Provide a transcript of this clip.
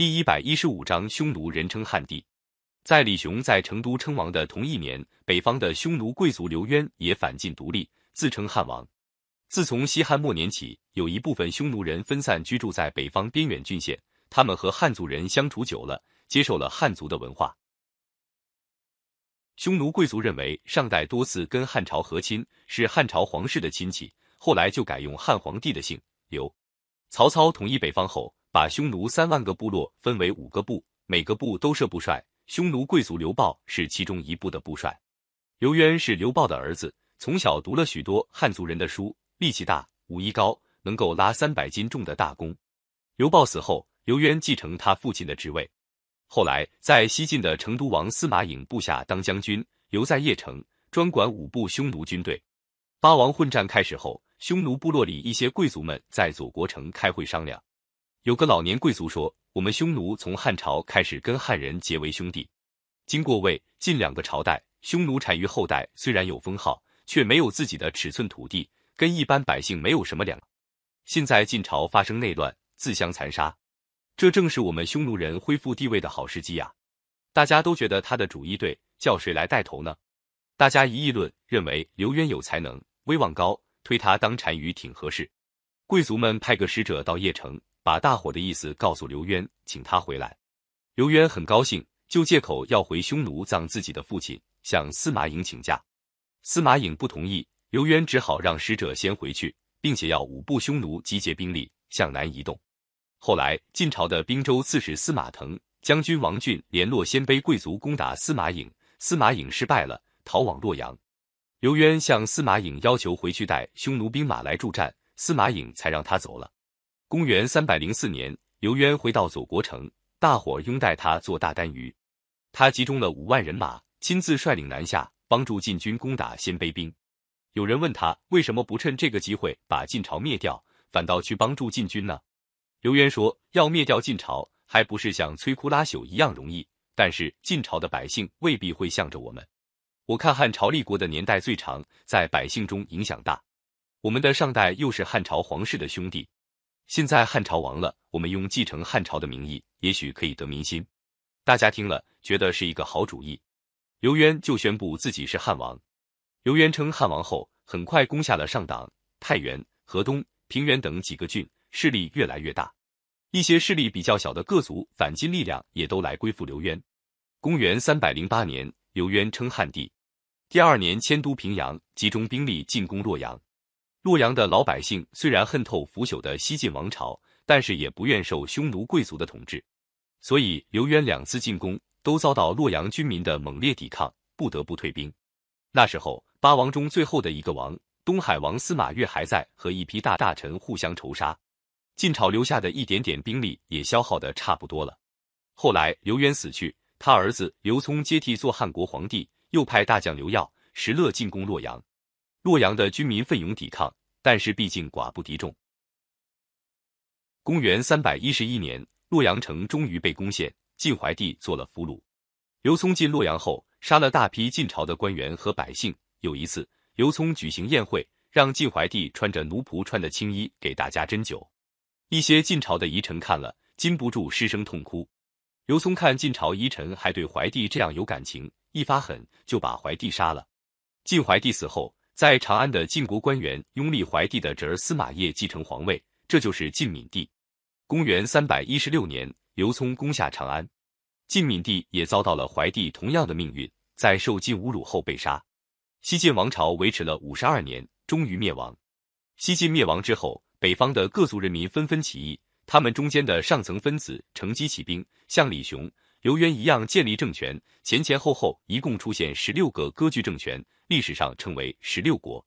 第一百一十五章，匈奴人称汉帝。在李雄在成都称王的同一年，北方的匈奴贵族刘渊也反晋独立，自称汉王。自从西汉末年起，有一部分匈奴人分散居住在北方边远郡县，他们和汉族人相处久了，接受了汉族的文化。匈奴贵族认为上代多次跟汉朝和亲，是汉朝皇室的亲戚，后来就改用汉皇帝的姓刘。曹操统一北方后，把匈奴三万个部落分为五个部，每个部都设部帅。匈奴贵族刘豹是其中一部的部帅。刘渊是刘豹的儿子，从小读了许多汉族人的书。力气大，武艺高，能够拉三百斤重的大弓。刘豹死后，刘渊继承他父亲的职位。后来，在西晋的成都王司马颖部下当将军，留在邺城，专管五部匈奴军队。八王混战开始后，匈奴部落里一些贵族们在左国城开会商量。有个老年贵族说：“我们匈奴从汉朝开始跟汉人结为兄弟，经过魏晋两个朝代，匈奴单于后代虽然有封号，却没有自己的尺寸土地。”跟一般百姓没有什么两。现在晋朝发生内乱，自相残杀，这正是我们匈奴人恢复地位的好时机呀！大家都觉得他的主意对，叫谁来带头呢？大家一议论，认为刘渊有才能，威望高，推他当单于挺合适。贵族们派个使者到邺城，把大伙的意思告诉刘渊，请他回来。刘渊很高兴，就借口要回匈奴葬自己的父亲，向司马颖请假。司马颖不同意。刘渊只好让使者先回去，并且要五部匈奴集结兵力向南移动。后来，晋朝的滨州刺史司马腾、将军王俊联络鲜卑贵族攻打司马颖，司马颖失败了，逃往洛阳。刘渊向司马颖要求回去带匈奴兵马来助战，司马颖才让他走了。公元三百零四年，刘渊回到左国城，大伙拥戴他做大单于。他集中了五万人马，亲自率领南下，帮助晋军攻打鲜卑兵。有人问他为什么不趁这个机会把晋朝灭掉，反倒去帮助晋军呢？刘渊说：“要灭掉晋朝，还不是像摧枯拉朽一样容易？但是晋朝的百姓未必会向着我们。我看汉朝立国的年代最长，在百姓中影响大。我们的上代又是汉朝皇室的兄弟，现在汉朝亡了，我们用继承汉朝的名义，也许可以得民心。大家听了，觉得是一个好主意。刘渊就宣布自己是汉王。”刘渊称汉王后，很快攻下了上党、太原、河东、平原等几个郡，势力越来越大。一些势力比较小的各族反金力量也都来归附刘渊。公元三百零八年，刘渊称汉帝。第二年迁都平阳，集中兵力进攻洛阳。洛阳的老百姓虽然恨透腐朽的西晋王朝，但是也不愿受匈奴贵族的统治，所以刘渊两次进攻都遭到洛阳军民的猛烈抵抗，不得不退兵。那时候。八王中最后的一个王，东海王司马越还在和一批大大臣互相仇杀，晋朝留下的一点点兵力也消耗的差不多了。后来刘渊死去，他儿子刘聪接替做汉国皇帝，又派大将刘耀、石勒进攻洛阳。洛阳的军民奋勇抵抗，但是毕竟寡不敌众。公元三百一十一年，洛阳城终于被攻陷，晋怀帝做了俘虏。刘聪进洛阳后，杀了大批晋朝的官员和百姓。有一次，刘聪举行宴会，让晋怀帝穿着奴仆穿的青衣给大家斟酒。一些晋朝的遗臣看了，禁不住失声痛哭。刘聪看晋朝遗臣还对怀帝这样有感情，一发狠就把怀帝杀了。晋怀帝死后，在长安的晋国官员拥立怀帝的侄儿司马业继承皇位，这就是晋闵帝。公元三百一十六年，刘聪攻下长安，晋闵帝也遭到了怀帝同样的命运，在受尽侮辱后被杀。西晋王朝维持了五十二年，终于灭亡。西晋灭亡之后，北方的各族人民纷纷起义，他们中间的上层分子乘机起兵，像李雄、刘渊一样建立政权。前前后后一共出现十六个割据政权，历史上称为十六国。